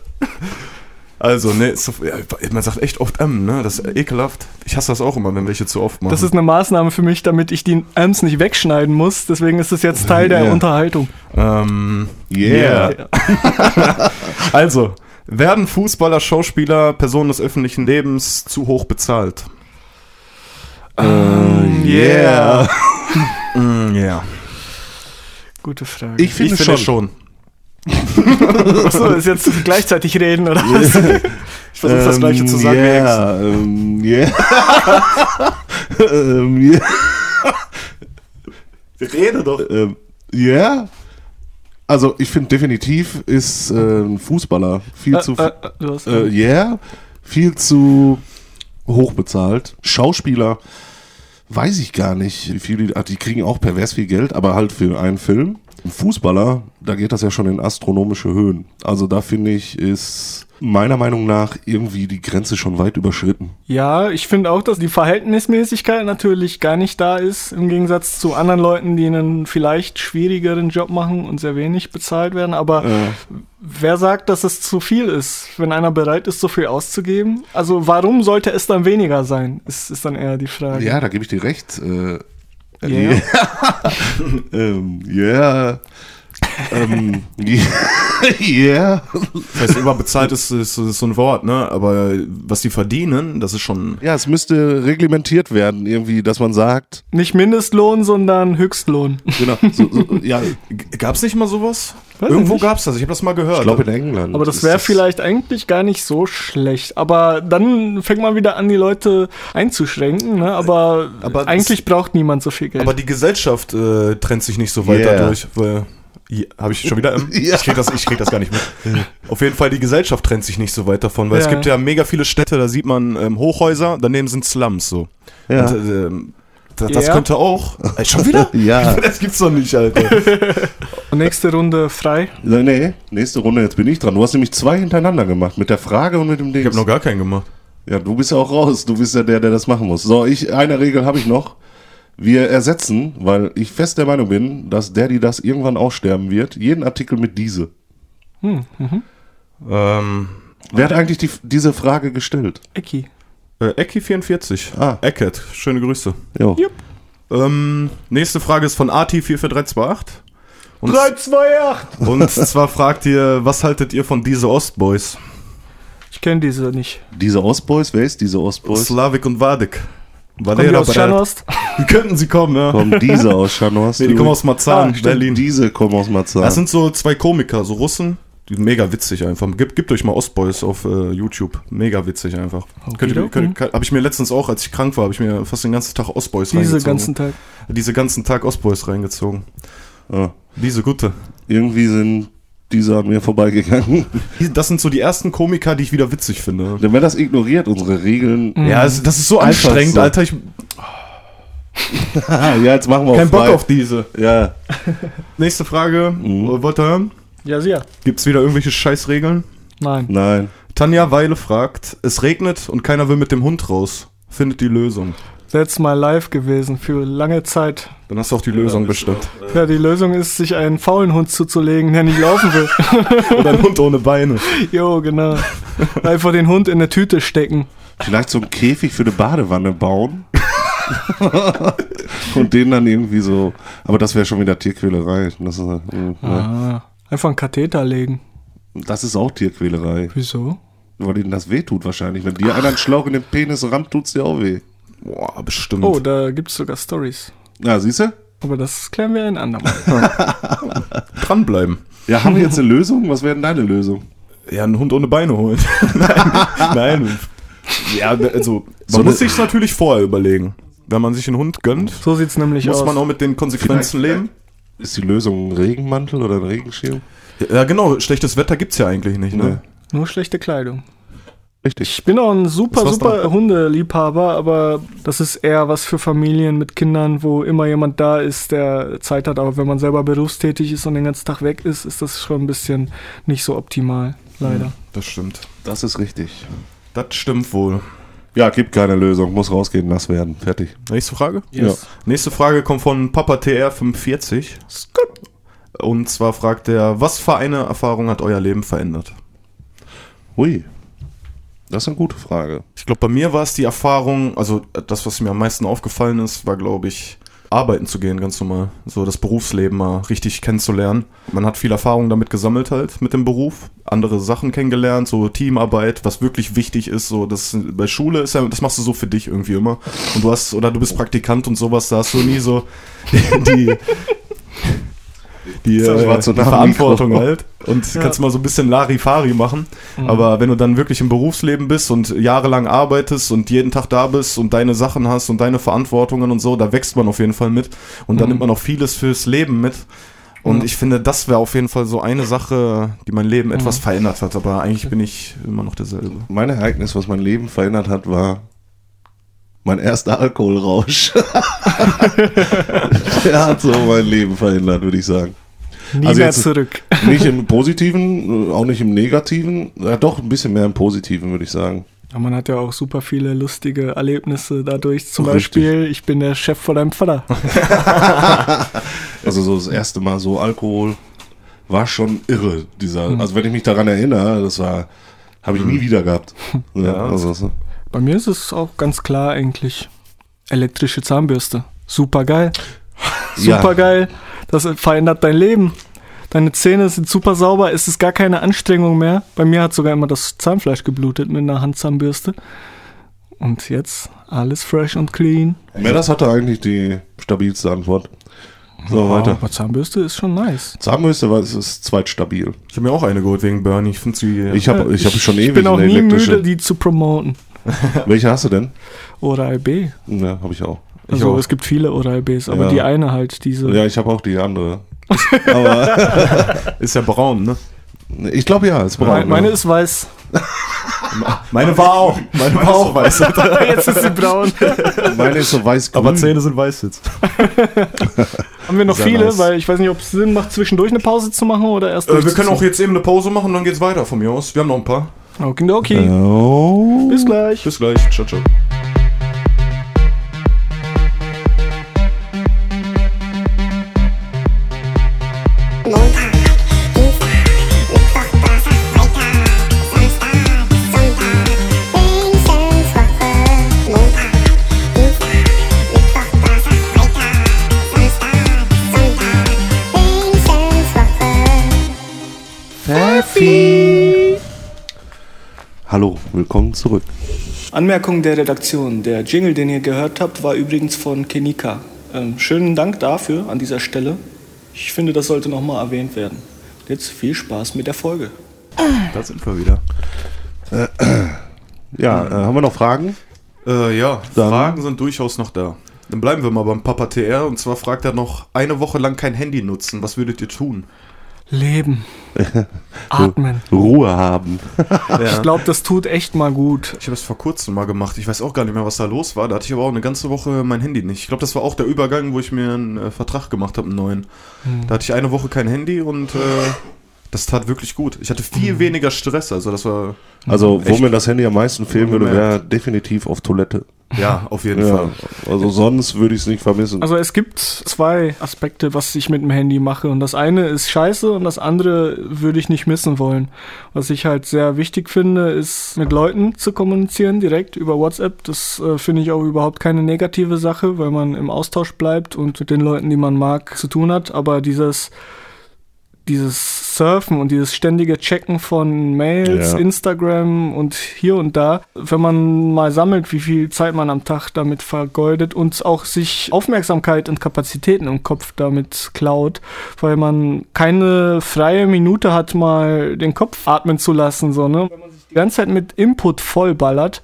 also, ne, so, ja, man sagt echt oft M, ne, das ist ekelhaft. Ich hasse das auch immer, wenn welche zu oft machen. Das ist eine Maßnahme für mich, damit ich die Ms nicht wegschneiden muss. Deswegen ist es jetzt Teil der Ja. Unterhaltung. ähm, Yeah. also, werden Fußballer, Schauspieler, Personen des öffentlichen Lebens zu hoch bezahlt? Yeah. Mm, ja. Gute Frage. Ich finde ich finde schon. schon. Achso, ist jetzt gleichzeitig reden oder was? Ich versuche das gleiche zu sagen yeah, ähm, yeah. ähm, yeah. Rede doch. Ähm, yeah. Also ich finde definitiv ist äh, ein Fußballer viel Äh, zu äh, äh, äh, yeah, viel zu hoch bezahlt. Schauspieler weiß ich gar nicht, wie viel die, ah, die kriegen auch pervers viel Geld, aber halt für einen Film. Ein Fußballer, da geht das ja schon in astronomische Höhen. Also da finde ich, ist meiner Meinung nach irgendwie die Grenze schon weit überschritten. Ja, ich finde auch, dass die Verhältnismäßigkeit natürlich gar nicht da ist, im Gegensatz zu anderen Leuten, die einen vielleicht schwierigeren Job machen und sehr wenig bezahlt werden. Aber wer sagt, dass es zu viel ist, wenn einer bereit ist, so viel auszugeben? Also warum sollte es dann weniger sein, ist, ist dann eher die Frage. Ja, da gebe ich dir recht. Äh, Yeah. ähm, yeah. Ähm, yeah. Das heißt, überbezahlt ist, ist, ist so ein Wort, ne? Aber was die verdienen, das ist schon. Ja, es müsste reglementiert werden, irgendwie, dass man sagt, Nicht Mindestlohn, sondern Höchstlohn. genau, so, so, ja, Gab's nicht mal sowas? Weiß Irgendwo nicht. gab's das, ich habe das mal gehört. ich glaube in England. Aber das wäre vielleicht eigentlich gar nicht so schlecht. Aber dann fängt man wieder an, die Leute einzuschränken. Ne? Aber, Aber eigentlich braucht niemand so viel Geld. Aber die Gesellschaft äh, trennt sich nicht so weit Yeah. dadurch, weil. Habe ich schon wieder M? Ja. Ich krieg, das, ich krieg das gar nicht mit. Auf jeden Fall, die Gesellschaft trennt sich nicht so weit davon, weil es Ja. gibt ja mega viele Städte, da sieht man ähm, Hochhäuser, daneben sind Slums so. Ja. Und, ähm, das, das Ja. könnte auch. Äh, schon wieder? Ja. Das gibt's doch nicht, Alter. Nächste Runde frei. Nee, nee, nächste Runde, jetzt bin ich dran. Du hast nämlich zwei hintereinander gemacht, mit der Frage und mit dem Ding. Ich habe noch gar keinen gemacht. Ja, du bist ja auch raus. Du bist ja der, der das machen muss. So, ich, eine Regel habe ich noch. Wir ersetzen, weil ich fest der Meinung bin, dass der, die das irgendwann aussterben wird, jeden Artikel mit diese. Ähm, Wer hat eigentlich die, diese Frage gestellt? Ecki. äh, Ecki44. Ah. Eckert, schöne Grüße. Jo. Jupp. Ähm, nächste Frage ist von AT44328. Und, 328! und zwar fragt ihr, was haltet ihr von diese Ostboys? Ich kenne diese nicht. Diese Ostboys, wer ist diese Ostboys? Slavik und Vadik. Kommen die Valera aus? Die könnten sie kommen, ja. Kommen diese aus Schanos? Nee, die kommen aus Marzahn, Ah. Berlin. Diese kommen aus Marzahn. Das sind so zwei Komiker, so Russen. Die sind mega witzig einfach. Gebt, gebt euch mal Ostboys auf äh, YouTube. Mega witzig einfach. Könnt ihr, Okidoki. könnt, könnt, hab ich mir letztens auch, als ich krank war, habe ich mir fast den ganzen Tag Ostboys Diese reingezogen. ganzen Tag. Diese ganzen Tag Ostboys reingezogen. ja. Diese gute. Irgendwie sind dieser an mir vorbeigegangen. Das sind so die ersten Komiker, die ich wieder witzig finde. Denn wenn das ignoriert, unsere Regeln. Ja, das, das ist so anstrengend, so. Alter. Ich ja, jetzt machen wir kein auch Bock frei. auf diese. Ja, Nächste Frage. Wollt ihr hören? Ja, sehr. Gibt's wieder irgendwelche Scheißregeln? Nein. nein. Tanja Weile fragt, es regnet und keiner will mit dem Hund raus. Findet die Lösung. That's my life gewesen für lange Zeit. Dann hast du auch die Lösung bestimmt. Ja, die Lösung ist, sich einen faulen Hund zuzulegen, der nicht laufen will. Oder ein Hund ohne Beine. jo, genau. Einfach den Hund in eine Tüte stecken. Vielleicht so einen Käfig für eine Badewanne bauen. Und den dann irgendwie so. Aber das wäre schon wieder Tierquälerei. Das ist, ne. Ah, einfach einen Katheter legen. das ist auch Tierquälerei. Wieso? Weil ihnen das weh tut wahrscheinlich. Wenn dir einer einen Schlauch in den Penis rammt, tut's dir auch weh. Boah, bestimmt. Oh, da gibt's sogar Stories. Ja, siehst du? Aber das klären wir ein andermal. Dranbleiben. Ja, haben wir jetzt eine Lösung? Was wäre denn deine Lösung? Ja, einen Hund ohne Beine holen. nein, nein. Ja, also, man So muss sich natürlich vorher überlegen. Wenn man sich einen Hund gönnt, So sieht's nämlich muss aus. man auch mit den Konsequenzen leben. Ist die Lösung ein Regenmantel oder ein Regenschirm? Ja, genau. Schlechtes Wetter gibt's ja eigentlich nicht, ne? Nur schlechte Kleidung. Richtig. Ich bin auch ein super, super Hundeliebhaber, aber das ist eher was für Familien mit Kindern, wo immer jemand da ist, der Zeit hat. Aber wenn man selber berufstätig ist und den ganzen Tag weg ist, ist das schon ein bisschen nicht so optimal, leider. Das stimmt. Das ist richtig. Das stimmt wohl. Ja, gibt keine Lösung. Muss rausgehen, nass werden. Fertig. Nächste Frage? Yes. Nächste Frage kommt von Papa TR45. Und zwar fragt er, was für eine Erfahrung hat euer Leben verändert? Hui. Das ist eine gute Frage. Ich glaube, bei mir war es die Erfahrung, also das, was mir am meisten aufgefallen ist, war, glaube ich, arbeiten zu gehen, ganz normal. So das Berufsleben mal richtig kennenzulernen. Man hat viel Erfahrung damit gesammelt halt mit dem Beruf, andere Sachen kennengelernt, so Teamarbeit, was wirklich wichtig ist. So das bei Schule ist ja, das machst du so für dich irgendwie immer. Und du hast oder du bist Praktikant und sowas, da hast du nie so die, Das äh, war zu die Verantwortung halt und kannst mal so ein bisschen Larifari machen. Aber wenn du dann wirklich im Berufsleben bist und jahrelang arbeitest und jeden Tag da bist und deine Sachen hast und deine Verantwortungen und so, da wächst man auf jeden Fall mit. Und dann nimmt man auch vieles fürs Leben mit. Und ich finde, das wäre auf jeden Fall so eine Sache, die mein Leben etwas verändert hat. Aber eigentlich bin ich immer noch derselbe. Mein Ereignis, was mein Leben verändert hat, war mein erster Alkoholrausch. Der hat so mein Leben verändert, würde ich sagen. Nie Also mehr zurück. Nicht im Positiven, äh, auch nicht im Negativen. Ja, doch, ein bisschen mehr im Positiven, würde ich sagen. Aber man hat ja auch super viele lustige Erlebnisse dadurch. Zum Richtig. Beispiel, ich bin der Chef von deinem Vater. Also so das erste Mal so Alkohol war schon irre. Dieser, also wenn ich mich daran erinnere, das war, habe ich nie wieder gehabt. Ja, Ja. also, so. Bei mir ist es auch ganz klar eigentlich. Elektrische Zahnbürste. Super geil. Ja. Super geil. Das verändert dein Leben. Deine Zähne sind super sauber, es ist gar keine Anstrengung mehr. Bei mir hat sogar immer das Zahnfleisch geblutet mit einer Handzahnbürste. Und jetzt alles fresh und clean. Meras hatte eigentlich die stabilste Antwort. So, weiter. Aber Zahnbürste ist schon nice. Zahnbürste war es ist zweitstabil. Ich habe mir auch eine geholt wegen Bernie. Ich finde sie. Ich habe ich hab schon ewig Ich bin auch eine nie elektrische. müde, die zu promoten. Welche hast du denn? Oral B. Ja, habe ich auch. Also es gibt viele Oral Bs, aber Ja. die eine halt, diese. Ja, ich habe auch die andere. Aber ist ja braun, ne? ich glaube ja, ist braun. meine, meine ja. ist weiß. Meine war auch. Meine war auch weiß. Jetzt ist sie braun. meine ist so weiß Aber Zähne sind weiß jetzt. Haben wir noch Sehr viele, nice. weil ich weiß nicht, ob es Sinn macht, zwischendurch eine Pause zu machen oder erst Äh, wir können auch jetzt eben eine Pause machen und dann geht's weiter von mir aus. Wir haben noch ein paar. Okay, Oh. bis gleich. Bis gleich. Ciao, ciao. Montag, Dienstag, Mittwoch, Donnerstag, Freitag, Samstag, Sonntag, Lebenswoche. Montag, Dienstag, Mittwoch, Donnerstag, Freitag, Samstag, Sonntag, Lebenswoche. Hallo, willkommen zurück. Anmerkung der Redaktion. Der Jingle, den ihr gehört habt, war übrigens von Kenika. Ähm, schönen Dank dafür an dieser Stelle. Ich finde, das sollte nochmal erwähnt werden. Jetzt viel Spaß mit der Folge. Da sind wir wieder. Ja, äh, haben wir noch Fragen? Äh, ja, Dann- Fragen sind durchaus noch da. Dann bleiben wir mal beim Papa TR und zwar fragt er noch, eine Woche lang kein Handy nutzen, was würdet ihr tun? Leben. Atmen. Ruhe haben. Ich glaube, das tut echt mal gut. Ich habe es vor kurzem mal gemacht. Ich weiß auch gar nicht mehr, was da los war. Da hatte ich aber auch eine ganze Woche mein Handy nicht. Ich glaube, das war auch der Übergang, wo ich mir einen äh, Vertrag gemacht habe, einen neuen. Da hatte ich eine Woche kein Handy und äh, das tat wirklich gut. Ich hatte viel weniger Stress. Also das war Also, wo mir das Handy am meisten fehlen würde, wäre definitiv auf Toilette. ja auf jeden Ja, Fall. also sonst würde ich es nicht vermissen. Also es gibt zwei Aspekte, was ich mit dem Handy mache. Und das eine ist scheiße und das andere würde ich nicht missen wollen. Was ich halt sehr wichtig finde, ist mit Leuten zu kommunizieren, direkt über WhatsApp. Das äh, finde ich auch überhaupt keine negative Sache, weil man im Austausch bleibt und mit den Leuten, die man mag, zu tun hat. Aber dieses dieses Surfen und dieses ständige Checken von Mails, Ja. Instagram und hier und da, wenn man mal sammelt, wie viel Zeit man am Tag damit vergeudet und auch sich Aufmerksamkeit und Kapazitäten im Kopf damit klaut, weil man keine freie Minute hat, mal den Kopf atmen zu lassen, so, ne? Wenn man sich die ganze Zeit mit Input vollballert,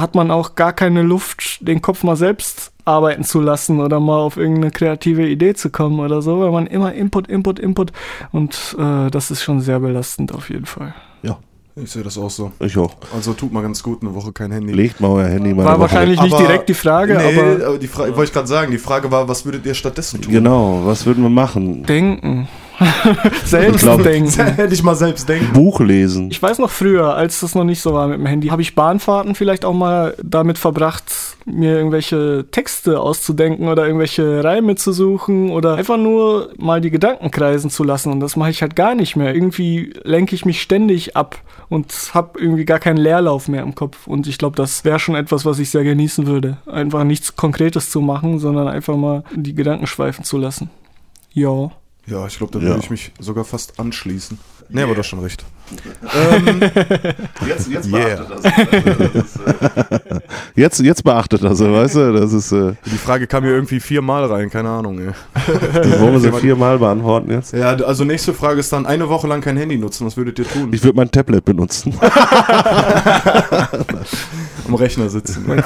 hat man auch gar keine Luft, den Kopf mal selbst arbeiten zu lassen oder mal auf irgendeine kreative Idee zu kommen oder so, weil man immer Input, Input, Input und äh, das ist schon sehr belastend auf jeden Fall. ja, Ich sehe das auch so. ich auch. Also tut mal ganz gut, eine Woche kein Handy. Legt mal euer Handy mal War Woche wahrscheinlich nicht Aber- direkt die Frage, nee, aber aber die Frage wollte ich gerade sagen. Die Frage war, was würdet ihr stattdessen tun? Genau, was würden wir machen? denken. Selbst glaub- denken. Hätte ich mal selbst denken. Buch lesen. Ich weiß noch früher, als das noch nicht so war mit dem Handy, habe ich Bahnfahrten vielleicht auch mal damit verbracht, mir irgendwelche Texte auszudenken oder irgendwelche Reime zu suchen oder einfach nur mal die Gedanken kreisen zu lassen. Und das mache ich halt gar nicht mehr. Irgendwie lenke ich mich ständig ab und habe irgendwie gar keinen Leerlauf mehr im Kopf. Und ich glaube, das wäre schon etwas, was ich sehr genießen würde. Einfach nichts Konkretes zu machen, sondern einfach mal die Gedanken schweifen zu lassen. Ja. Ja, ich glaube, da Ja. würde ich mich sogar fast anschließen. Nee, aber du hast schon recht. Jetzt, jetzt Yeah. Jetzt, jetzt beachtet das, weißt du? Das ist, äh, Die Frage kam mir irgendwie viermal rein, keine Ahnung, ey. die wollen wir sie viermal beantworten jetzt. Ja, also nächste Frage ist dann eine Woche lang kein Handy nutzen. Was würdet ihr tun? Ich würde mein Tablet benutzen. Am Rechner sitzen.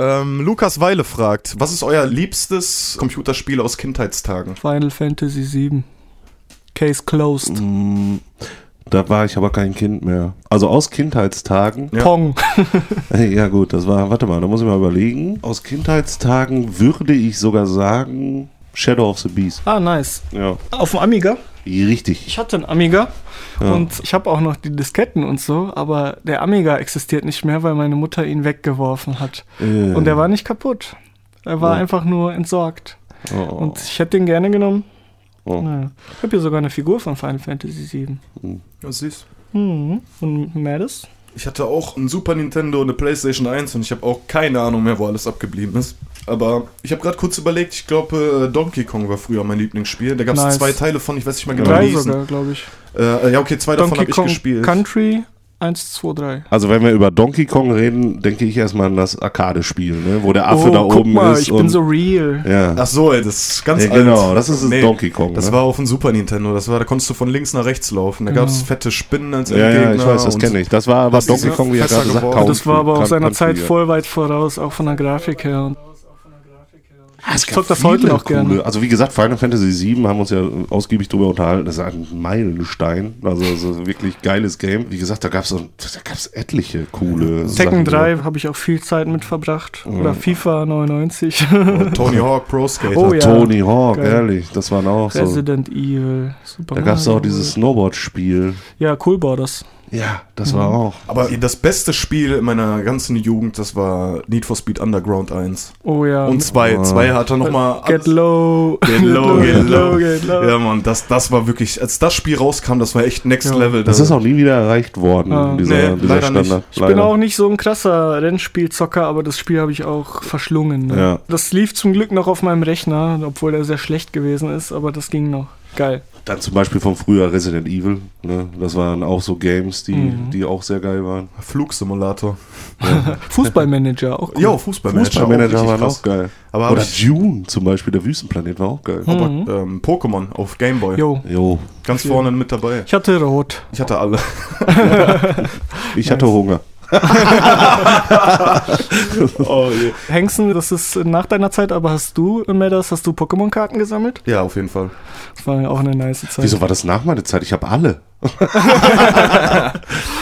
ähm, Lukas Weile fragt, was ist euer liebstes Computerspiel aus Kindheitstagen? Final Fantasy VII. Case closed. Mm, Da war ich aber kein Kind mehr. Also aus Kindheitstagen. Ja. Pong. Ja gut, das war, warte mal, da muss ich mal überlegen. Aus Kindheitstagen würde ich sogar sagen Shadow of the Beast. Ah, nice. Ja, Auf dem Amiga. richtig. Ich hatte einen Amiga Ja. und ich habe auch noch die Disketten und so, aber der Amiga existiert nicht mehr, weil meine Mutter ihn weggeworfen hat. Äh, Und der war nicht kaputt. Er war Ja. einfach nur entsorgt. oh, Und ich hätte den gerne genommen. oh. Naja. Ich habe hier sogar eine Figur von Final Fantasy VII. Ja, süß. Mhm. Und Madis? Ich hatte auch ein Super Nintendo und eine PlayStation 1 und ich habe auch keine Ahnung mehr, wo alles abgeblieben ist. Aber ich habe gerade kurz überlegt, ich glaube, äh, Donkey Kong war früher mein Lieblingsspiel. Da gab es Nice. zwei Teile von, ich weiß nicht mal genau, wie Drei hießen. sogar, glaube ich. Äh, ja, okay, zwei davon Donkey habe ich Kong gespielt. Country 1, 2, 3. Also wenn wir über Donkey Kong reden, denke ich erstmal an das Arcade-Spiel, ne? wo der Affe oh, da guck oben mal, ist. ich und, bin so real. ja. Ach so, ey, das ist ganz ja, alt. genau, das ist das Donkey Kong. Das ne? war auf dem Super Nintendo. Das war, da konntest du von links nach rechts laufen. Da gab es fette Spinnen als ja, ja, Endgegner. ich weiß, das kenne ich. Das war aber Donkey Kong, wie er besser gerade gesagt geworden. Country- Das war aber auch seiner Zeit ja. voll weit voraus, auch von der Grafik her. Und Ah, es Ich gab zock das viele heute noch coole- gerne. Also wie gesagt, Final Fantasy VII haben uns ja ausgiebig drüber unterhalten. Das ist ein Meilenstein. Also, also wirklich geiles Game. Wie gesagt, da gab es etliche coole Tekken Sachen. 3 habe ich auch viel Zeit mit verbracht. Oder FIFA 99. und Tony Hawk Pro Skater. Oh ja. Tony Hawk, Geil. ehrlich, das waren auch so. Resident Evil. Super Da gab es auch dieses Snowboard-Spiel. Ja, Cool Borders. Ja, das war auch. Aber das beste Spiel in meiner ganzen Jugend, das war Need for Speed Underground 1. Oh ja. Und 2. 2 hatte nochmal. Get low. Get low, get low. get low. Ja, Mann, das, das war wirklich, als das Spiel rauskam, das war echt Next Ja. Level. Das ist auch nie wieder erreicht worden, Ah. dieser, Nee, dieser leider nicht. Standard. Ich bin auch nicht so ein krasser Rennspielzocker, aber das Spiel habe ich auch verschlungen. Ne? Ja. Das lief zum Glück noch auf meinem Rechner, obwohl der sehr schlecht gewesen ist, aber das ging noch. Geil. Dann zum Beispiel vom früher Resident Evil. Ne? Das waren auch so Games, die, Mhm. die auch sehr geil waren. Flugsimulator. Fußballmanager, auch cool. Ja, Fußballmanager. Fußballmanager auch waren krass. auch geil. Aber Oder Dune zum Beispiel, der Wüstenplanet war auch geil. aber, Mhm. ähm, Pokémon auf Gameboy. Jo. Jo, Ganz vorne mit dabei. Ich hatte Rot. Ich hatte alle. ich hatte Hunger. Oh, je. Hengsten, das ist nach deiner Zeit, aber hast du, Medas, hast du Pokémon-Karten gesammelt? Ja, auf jeden Fall. Das war ja auch eine nice Zeit. Wieso war das nach meiner Zeit? Ich habe alle.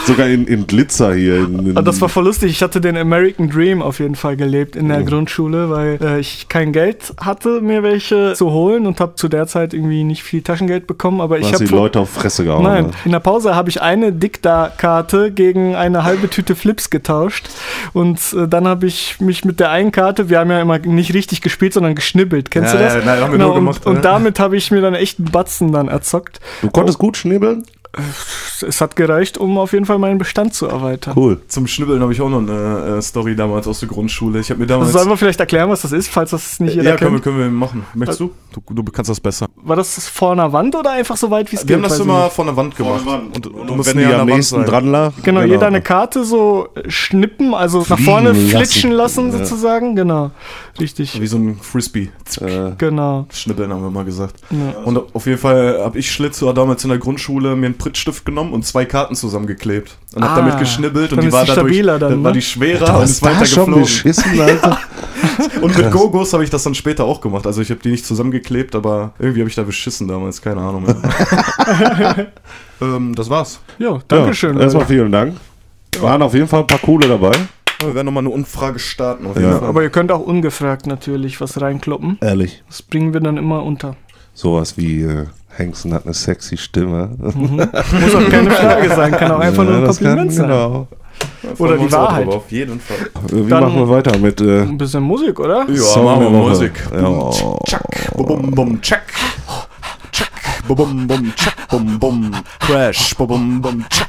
Sogar in, in Glitzer hier. In, in Ah, Das war voll lustig. Ich hatte den American Dream auf jeden Fall gelebt in der Mhm. Grundschule, weil äh, ich kein Geld hatte, mir welche zu holen und habe zu der Zeit irgendwie nicht viel Taschengeld bekommen. Aber ich hast habe die Leute auf Fresse gehauen. Nein, ne? in der Pause habe ich eine Dikta-Karte gegen eine halbe Tüte Flips getauscht. Und äh, dann habe ich mich mit der einen Karte, wir haben ja immer nicht richtig gespielt, sondern geschnibbelt. Kennst Ja, du das? ja, nein, haben wir nur und, gemacht, und ja. damit habe ich mir dann echt einen Batzen dann erzockt. Du konntest gut schnibbeln? Es hat gereicht, um auf jeden Fall meinen Bestand zu erweitern. Cool. Zum Schnibbeln habe ich auch noch eine äh, Story damals aus der Grundschule. Ich habe mir damals. Also sollen wir vielleicht erklären, was das ist, falls das nicht jeder ja, können wir, kennt? können wir machen. Möchtest du? du? Du kannst das besser. War das vor einer Wand oder einfach so weit wie es Wir haben geht? das immer nicht. von der Wand gemacht. Und, du und musst wenn näher die an am Wand nächsten dran lag. Genau, jeder eine Karte so schnippen, also nach Fliegen vorne lassen. flitschen lassen, Ja. sozusagen. Genau, richtig. Wie so ein Frisbee. Äh, Genau. Schnibbeln haben wir mal gesagt. Ja. Und auf jeden Fall habe ich Schlitzer damals in der Grundschule mir einen Prittstift genommen und zwei Karten zusammengeklebt. Und Ah, damit geschnibbelt und die war die dadurch, stabiler dann, dann war ne? die schwerer du und ist weiter schon geflogen. beschissen, Alter. Und mit Gogos habe ich das dann später auch gemacht. Also ich habe die nicht zusammengeklebt, aber irgendwie habe ich da beschissen damals, keine Ahnung mehr. ähm, das war's. Ja, Dankeschön. Ja, erstmal vielen Dank. Waren auf jeden Fall ein paar coole dabei. Wir werden nochmal eine Umfrage starten. Auf Ja. jeden Fall. Aber ihr könnt auch ungefragt natürlich was reinkloppen. Ehrlich. Das bringen wir dann immer unter. Sowas wie äh, Hengsten hat eine sexy Stimme. Muss auch keine Frage sein, kann auch einfach nur ein Kompliment sein. Genau. Oder die Wahrheit. Auf jeden Fall. Wie Dann- machen wir weiter mit äh, Ein bisschen Musik, oder? Ja, Song machen wir? Musik. Ja. Tschack, bum bum tschack. Tschack, bum bum tschack, bum bum. Crash, bum bum tschack.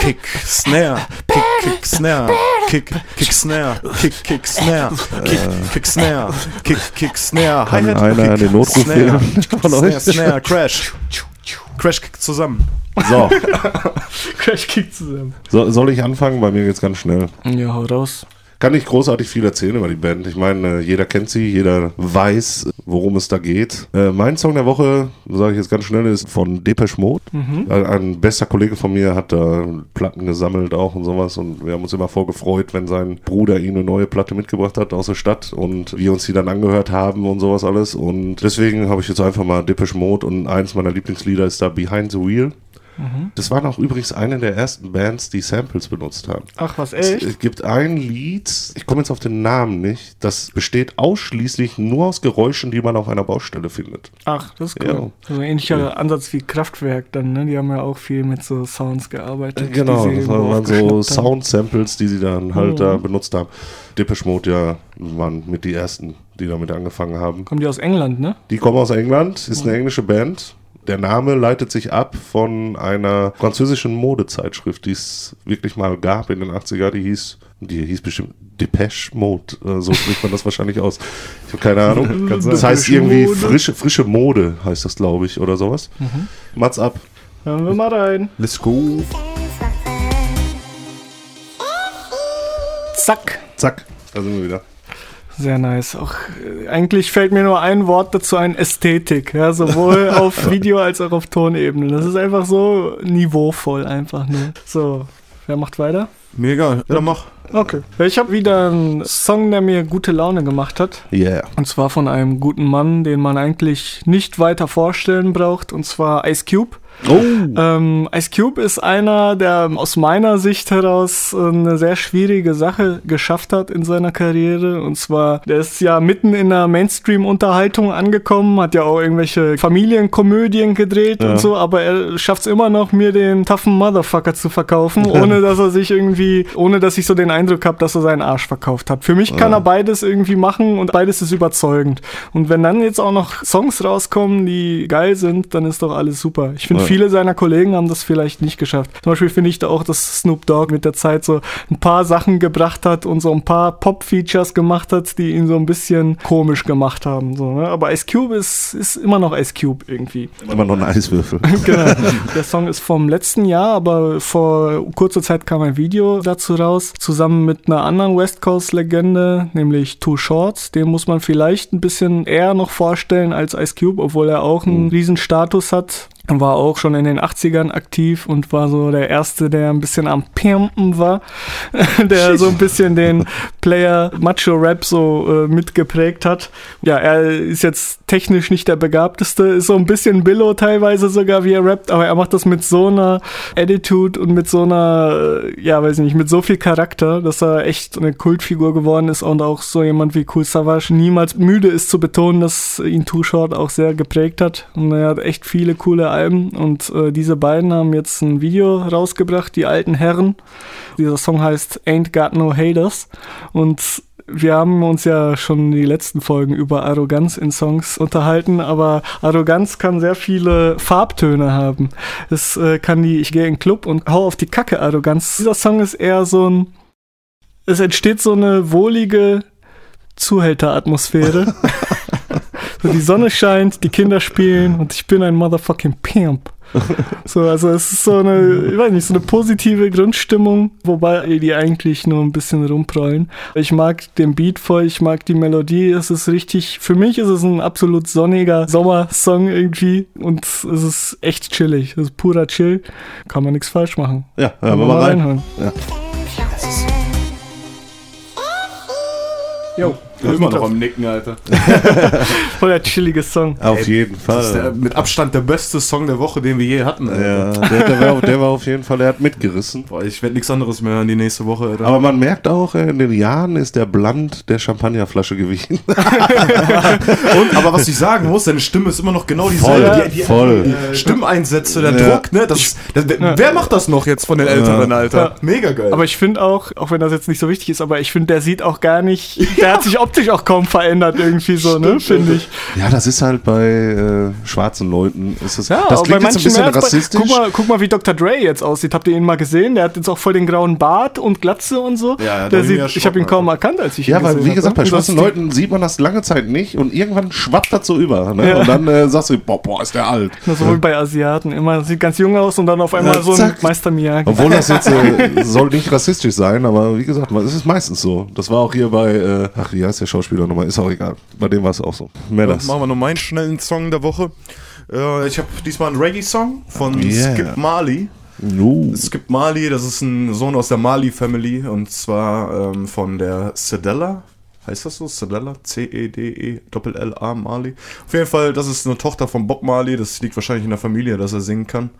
Kick, Snare, Kick, Kick, Snare, Kick, Kick, Snare, Kick, Kick, Snare, Kick, Kick, Snare, Kick, Kick, Snare. Kann Hi-Hat, einer Kick, den Notruf Snare, Snare, euch? Snare, Crash. Crash Kick zusammen. So, Crash Kick zusammen. so, soll ich anfangen? Bei mir geht's ganz schnell. Ja, hau raus. Kann nicht großartig viel erzählen über die Band. Ich meine, äh, jeder kennt sie, jeder weiß, worum es da geht. Äh, mein Song der Woche, sage ich jetzt ganz schnell, ist von Depeche Mode. Mhm. Ein, ein bester Kollege von mir hat da Platten gesammelt auch und sowas und wir haben uns immer vorgefreut, wenn sein Bruder ihm eine neue Platte mitgebracht hat aus der Stadt und wir uns die dann angehört haben und sowas alles. Und deswegen habe ich jetzt einfach mal Depeche Mode und eins meiner Lieblingslieder ist da Behind the Wheel. Mhm. Das waren auch übrigens eine der ersten Bands, die Samples benutzt haben. Ach, was, echt? es gibt ein Lied, ich komme jetzt auf den Namen nicht, das besteht ausschließlich nur aus Geräuschen, die man auf einer Baustelle findet. Ach, das ist cool. Ja. So ein ähnlicher Ansatz wie Kraftwerk dann, ne? Die haben ja auch viel mit so Sounds gearbeitet. Genau, das waren so. Sound-Samples, die sie dann halt Mhm. da benutzt haben. Depeche Mode ja waren mit die ersten, die damit angefangen haben. Kommen die aus England, ne? Die kommen aus England, ist eine englische Band. Der Name leitet sich ab von einer französischen Modezeitschrift, die es wirklich mal gab in den 80er. Die hieß, die hieß bestimmt Depeche Mode. Äh, So spricht man das wahrscheinlich aus. Ich habe keine Ahnung. Das heißt irgendwie Mode. frische, frische Mode, heißt das, glaube ich, oder sowas. Mats ab. Hören wir mal rein. Let's go. Zack. Zack, da sind wir wieder. Sehr nice. Auch äh, eigentlich fällt mir nur ein Wort dazu ein Ästhetik, ja, sowohl auf Video als auch auf Tonebene. Das ist einfach so niveauvoll einfach nur. So, wer macht weiter? Mir egal. Ja, mach. Okay. Ich habe wieder einen Song, der mir gute Laune gemacht hat. Yeah. Und zwar von einem guten Mann, den man eigentlich nicht weiter vorstellen braucht. Und zwar Ice Cube. Oh. Ähm, Ice Cube ist einer, der aus meiner Sicht heraus äh, eine sehr schwierige Sache geschafft hat in seiner Karriere. Und zwar, der ist ja mitten in der Mainstream-Unterhaltung angekommen, hat ja auch irgendwelche Familienkomödien gedreht Ja. und so, aber er schafft es immer noch, mir den toughen Motherfucker zu verkaufen, ohne dass er sich irgendwie, ohne dass ich so den Eindruck habe, dass er seinen Arsch verkauft hat. Für mich kann Ja. er beides irgendwie machen und beides ist überzeugend. Und wenn dann jetzt auch noch Songs rauskommen, die geil sind, dann ist doch alles super. Ich finde. Viele seiner Kollegen haben das vielleicht nicht geschafft. Zum Beispiel finde ich da auch, dass Snoop Dogg mit der Zeit so ein paar Sachen gebracht hat und so ein paar Pop-Features gemacht hat, die ihn so ein bisschen komisch gemacht haben. So, ne? Aber Ice Cube ist, ist immer noch Ice Cube irgendwie. Immer noch ein Eiswürfel. genau. Der Song ist vom letzten Jahr, aber vor kurzer Zeit kam ein Video dazu raus, zusammen mit einer anderen West Coast-Legende, nämlich Too Short. Den muss man vielleicht ein bisschen eher noch vorstellen als Ice Cube, obwohl er auch einen riesen Status hat. War auch schon in den 80ern aktiv und war so der Erste, der ein bisschen am Pimpen war, der so ein bisschen den Player Macho Rap so äh, mitgeprägt hat. Ja, er ist jetzt technisch nicht der Begabteste, ist so ein bisschen Billo teilweise sogar, wie er rappt, aber er macht das mit so einer Attitude und mit so einer, äh, ja, weiß ich nicht, mit so viel Charakter, dass er echt eine Kultfigur geworden ist und auch so jemand wie Cool Savage niemals müde ist zu betonen, dass ihn Too Short auch sehr geprägt hat und er hat echt viele coole Alben und äh, diese beiden haben jetzt ein Video rausgebracht, die alten Herren. Dieser Song heißt Ain't Got No Haters und wir haben uns ja schon die letzten Folgen über Arroganz in Songs unterhalten, aber Arroganz kann sehr viele Farbtöne haben. Es äh, kann die Ich gehe in den Club und hau auf die Kacke Arroganz. Dieser Song ist eher so ein es entsteht so eine wohlige Zuhälteratmosphäre. so die Sonne scheint, die Kinder spielen und ich bin ein motherfucking Pimp. So, also es ist so eine, ich weiß nicht, so eine positive Grundstimmung, wobei die eigentlich nur ein bisschen rumprollen. Ich mag den Beat voll, ich mag die Melodie, es ist richtig, für mich ist es ein absolut sonniger Sommersong irgendwie und es ist echt chillig, es ist purer Chill, kann man nichts falsch machen. Ja, hören wir mal rein. reinhören. Jo, Immer noch am Nicken, Alter. voll der chillige Song. Auf jeden Das ist der, Fall. mit Abstand der beste Song der Woche, den wir je hatten. Alter. Ja, der, der, war, der war auf jeden Fall, der hat mitgerissen. Boah, ich werde nichts anderes mehr hören die nächste Woche, Alter. Aber man merkt auch, äh, in den Jahren ist der Bland der Champagnerflasche gewichen. Und, aber was ich sagen muss, seine Stimme ist immer noch genau dieselbe. Voll, die, die, voll. äh, Stimmeinsätze, der Ja. Druck, ne? Das, das, wer macht das noch jetzt von den Älteren, Alter? Ja. Mega geil. Aber ich finde auch, auch wenn das jetzt nicht so wichtig ist, aber ich finde, der sieht auch gar nicht, der hat sich optisch auch kaum verändert irgendwie so, ne, finde ich. Ja, das ist halt bei äh, schwarzen Leuten. Ist das, Ja, das bei klingt jetzt ein bisschen als bei- rassistisch. Guck mal, guck mal, wie Dr. Dre jetzt aussieht. Habt ihr ihn mal gesehen? Der hat jetzt auch voll den grauen Bart und Glatze und so. Ja, ja, der sieht, ja ich habe ihn kaum erkannt, als ich ja, ihn weil gesehen wie hab, gesagt, ne? bei Und schwarzen Leuten sieht man das lange Zeit nicht und irgendwann schwappt das so über. Ne? Ja. Und dann äh, sagst du, boah, boah, ist der alt. Na, so wie bei Asiaten. Immer sieht ganz jung aus und dann auf einmal Ja, so ein. Meister Miyagi. Obwohl das jetzt äh, soll nicht rassistisch sein, aber wie gesagt, es ist meistens so. Das war auch hier bei, äh, ach, wie heißt der Schauspieler nochmal? Ist auch egal. Bei dem war es auch so. Mehr das. Machen wir noch meinen schnellen Song der Woche. Äh, ich habe diesmal einen Reggae-Song von Yeah. Skip Marley. Uh. Skip Marley, das ist ein Sohn aus der Marley-Family und zwar ähm, von der Cedella. Heißt das so? Cedella? C-E-D-E-L-L-A Marley. Auf jeden Fall, das ist eine Tochter von Bob Marley. Das liegt wahrscheinlich in der Familie, dass er singen kann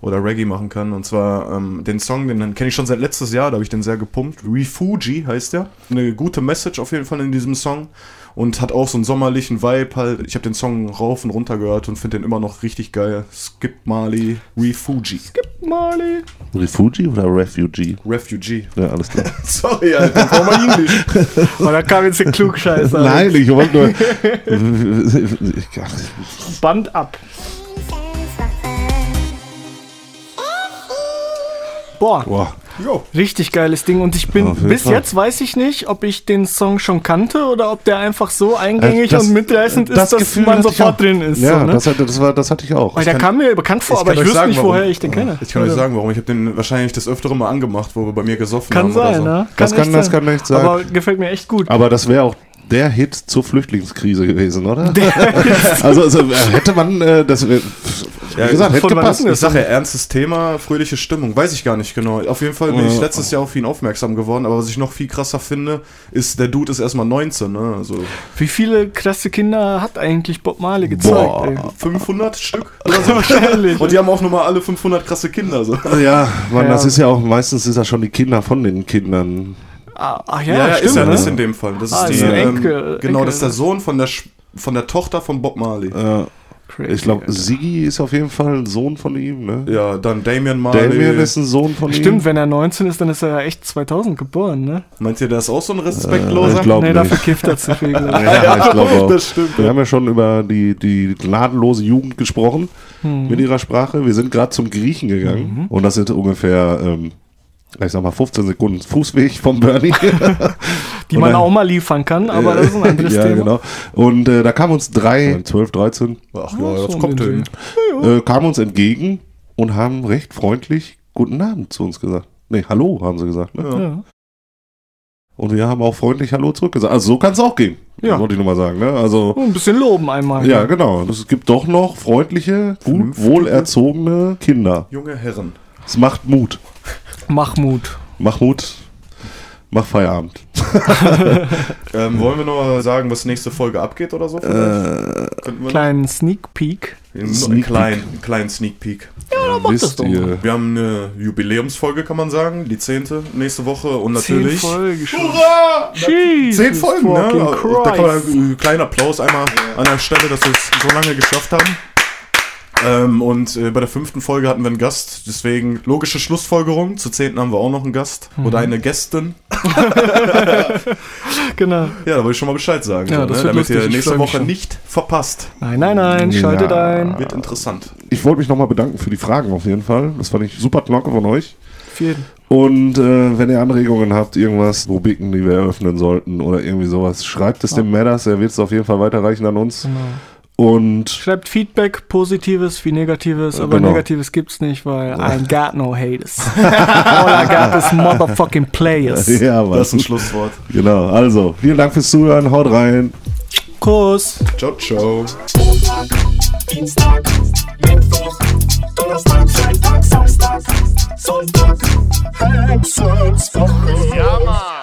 oder Reggae machen kann. Und zwar ähm, den Song, den kenne ich schon seit letztes Jahr, da habe ich den sehr gepumpt. Refugi heißt der. Eine gute Message auf jeden Fall in diesem Song. Und hat auch so einen sommerlichen Vibe halt. Ich habe den Song rauf und runter gehört und finde den immer noch richtig geil. Skip Marley, Refugi. Marley. Refugi oder Refugee? Refugee. Ja, alles klar. Sorry, Alter, warum mal Englisch? Oh, da kam jetzt der Klugscheißer. Nein, ich wollte nur. Band ab. Boah, Boah. Jo. richtig geiles Ding. Und ich bin, bis Fall. jetzt weiß ich nicht, ob ich den Song schon kannte oder ob der einfach so eingängig Äh, das- und mitreißend ist, das dass Gefühl man sofort drin ist. Ja, so, ne? das, hatte, das, war, das hatte ich auch. Weil der kam mir bekannt vor, Ich aber kann ich euch wüsste sagen, nicht, warum. woher ich den kenne. Ich kann euch Also, sagen, warum. Ich habe den wahrscheinlich das öftere Mal angemacht, wo wir bei mir gesoffen Kann haben oder sein, so. ne? Das kann- echt das sein. kann echt sein. Aber gefällt mir echt gut. Aber das wäre auch der Hit zur Flüchtlingskrise gewesen, oder? also, also äh, hätte man äh, das. Ja, wie gesagt, hätte gepasst. ist Ich sage ja, ernstes Thema, fröhliche Stimmung. Weiß ich gar nicht genau. Auf jeden Fall bin ich letztes Jahr auf ihn aufmerksam geworden. Aber was ich noch viel krasser finde, ist, der Dude ist erstmal 19. Ne? Also Wie viele krasse Kinder hat eigentlich Bob Marley gezeigt? Boah. ey? 500 Stück. Wahrscheinlich. Und die haben auch nochmal alle 500 krasse Kinder. So. Ja, man, Ja. das ist ja auch meistens ist das schon die Kinder von den Kindern. Ah, ach ja, Ja, ja, stimmt, ist er ne? ist in dem Fall. Das Ah, ist ist die, ein ähm, Enkel- genau, Enkel, das ist der? Sohn von der, Sch- von der Tochter von Bob Marley. Äh, Crazy, ich glaube. Siggi ist auf jeden Fall ein Sohn von ihm. Ne? Ja, dann Damian Marley. Damien ist ein Sohn von ihm. Stimmt, wenn er 19 ist, dann ist er ja echt 2000 geboren, ne? Meint ihr, der ist auch so ein Äh, respektloser? ich glaube nee, nicht. dafür kifft er zu viel. glaub ich. Ja, ich glaube auch. Das stimmt. Wir haben ja schon über die, die gnadenlose Jugend gesprochen Hm. mit ihrer Sprache. Wir sind gerade zum Griechen gegangen Mhm. und das sind ungefähr, ähm, ich sag mal, 15 Sekunden Fußweg vom Bernie. Die man dann- auch mal liefern kann, aber das ist ein anderes ja, Thema. genau. Und äh, da kamen uns drei, 12, 13, Ach Ja, ja, so das um kommt hin. Äh, kamen uns entgegen und haben recht freundlich guten Abend zu uns gesagt. Nee, hallo, haben sie gesagt. Ne? Ja. Und wir haben auch freundlich Hallo zurückgesagt. Also so kann es auch gehen. Ja. Wollte ich nur mal sagen. Ne? Also Oh, ein bisschen loben einmal. ja, genau. Es gibt doch noch freundliche, gut wohlerzogene Kinder. Junge Herren. Es macht Mut. Machmut. Mach Mut. Mach Feierabend. Ähm, wollen wir noch mal sagen, was nächste Folge abgeht oder so? wir Kleinen Sneak Peek. Sneak kleinen, einen kleinen Sneak Peek. mach Wisst das doch ihr. Wir haben eine Jubiläumsfolge, kann man sagen. Die zehnte nächste Woche und Zehn natürlich. Folgen schon. Hurra! Jesus Zehn Folgen, ne? Da kann man einen kleinen Applaus einmal an der Stelle, dass wir es so lange geschafft haben. Ähm, und äh, bei der fünften Folge hatten wir einen Gast, deswegen logische Schlussfolgerung. Zur zehnten haben wir auch noch einen Gast oder Mhm. eine Gästin. Genau. Ja, da wollte ich schon mal Bescheid sagen, Ja, so, das ne? wird damit lustig, ihr nächste Woche schon. nicht verpasst. Nein, nein, nein, schaltet Ja. ein. Wird interessant. Ich wollte mich nochmal bedanken für die Fragen auf jeden Fall. Das fand ich super knocke von euch. Vielen. Und äh, wenn ihr Anregungen habt, irgendwas, Rubriken, die wir eröffnen sollten oder irgendwie sowas, schreibt es dem Matters. Er wird es auf jeden Fall weiterreichen an uns. Genau. Und Schreibt Feedback, positives wie negatives, äh, aber genau. negatives gibt's nicht, weil ja. I got no haters. All I got is motherfucking players. Ja, was? Das ist ein Schlusswort. Genau, also, vielen Dank fürs Zuhören, haut rein. Kuss. Ciao, ciao. Montag, Dienstag, Mittwoch, Donnerstag, Freitag, Samstag, Sonntag, Hexenswoche. Ja, Mann.